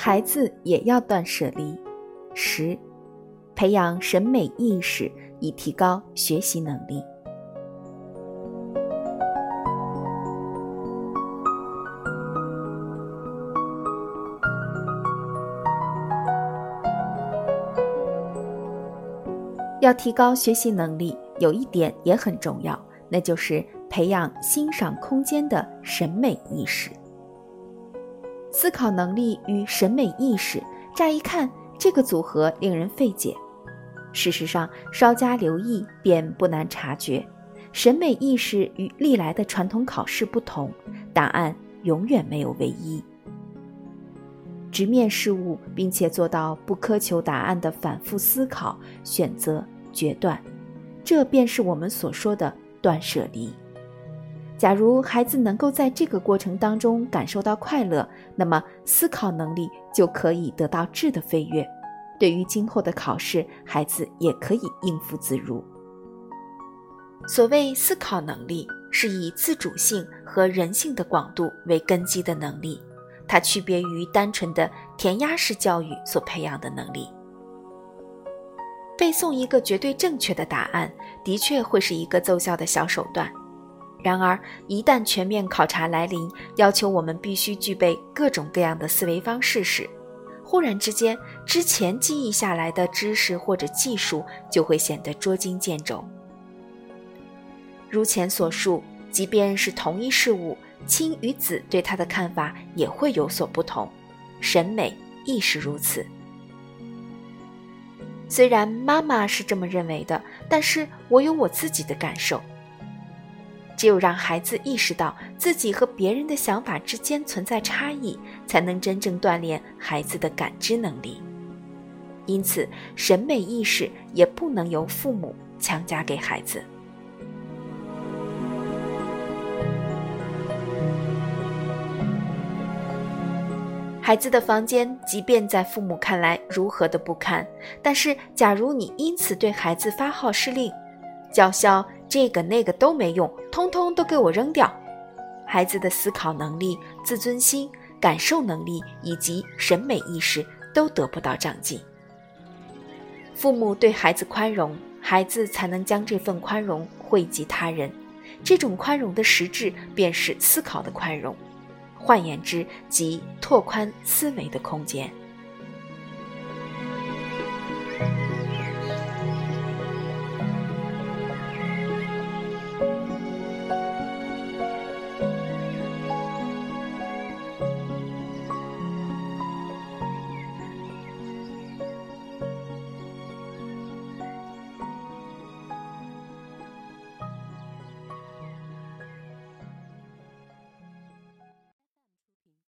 孩子也要断舍离。十，培养审美意识，以提高学习能力。要提高学习能力，有一点也很重要，那就是培养欣赏空间的审美意识。思考能力与审美意识，乍一看这个组合令人费解。事实上，稍加留意便不难察觉，审美意识与历来的传统考试不同，答案永远没有唯一。直面事物，并且做到不苛求答案的反复思考、选择。决断，这便是我们所说的断舍离。假如孩子能够在这个过程当中感受到快乐，那么思考能力就可以得到质的飞跃。对于今后的考试，孩子也可以应付自如。所谓思考能力，是以自主性和人性的广度为根基的能力，它区别于单纯的填鸭式教育所培养的能力。背诵一个绝对正确的答案，的确会是一个奏效的小手段。然而，一旦全面考察来临，要求我们必须具备各种各样的思维方式时，忽然之间，之前记忆下来的知识或者技术就会显得捉襟见肘。如前所述，即便是同一事物，亲与子对他的看法也会有所不同，审美亦是如此。虽然妈妈是这么认为的，但是我有我自己的感受。只有让孩子意识到自己和别人的想法之间存在差异，才能真正锻炼孩子的感知能力。因此，审美意识也不能由父母强加给孩子。孩子的房间，即便在父母看来如何的不堪，但是假如你因此对孩子发号施令，叫嚣这个那个都没用，通通都给我扔掉，孩子的思考能力、自尊心、感受能力以及审美意识都得不到长进。父母对孩子宽容，孩子才能将这份宽容惠及他人，这种宽容的实质便是思考的宽容。换言之，即拓宽思维的空间。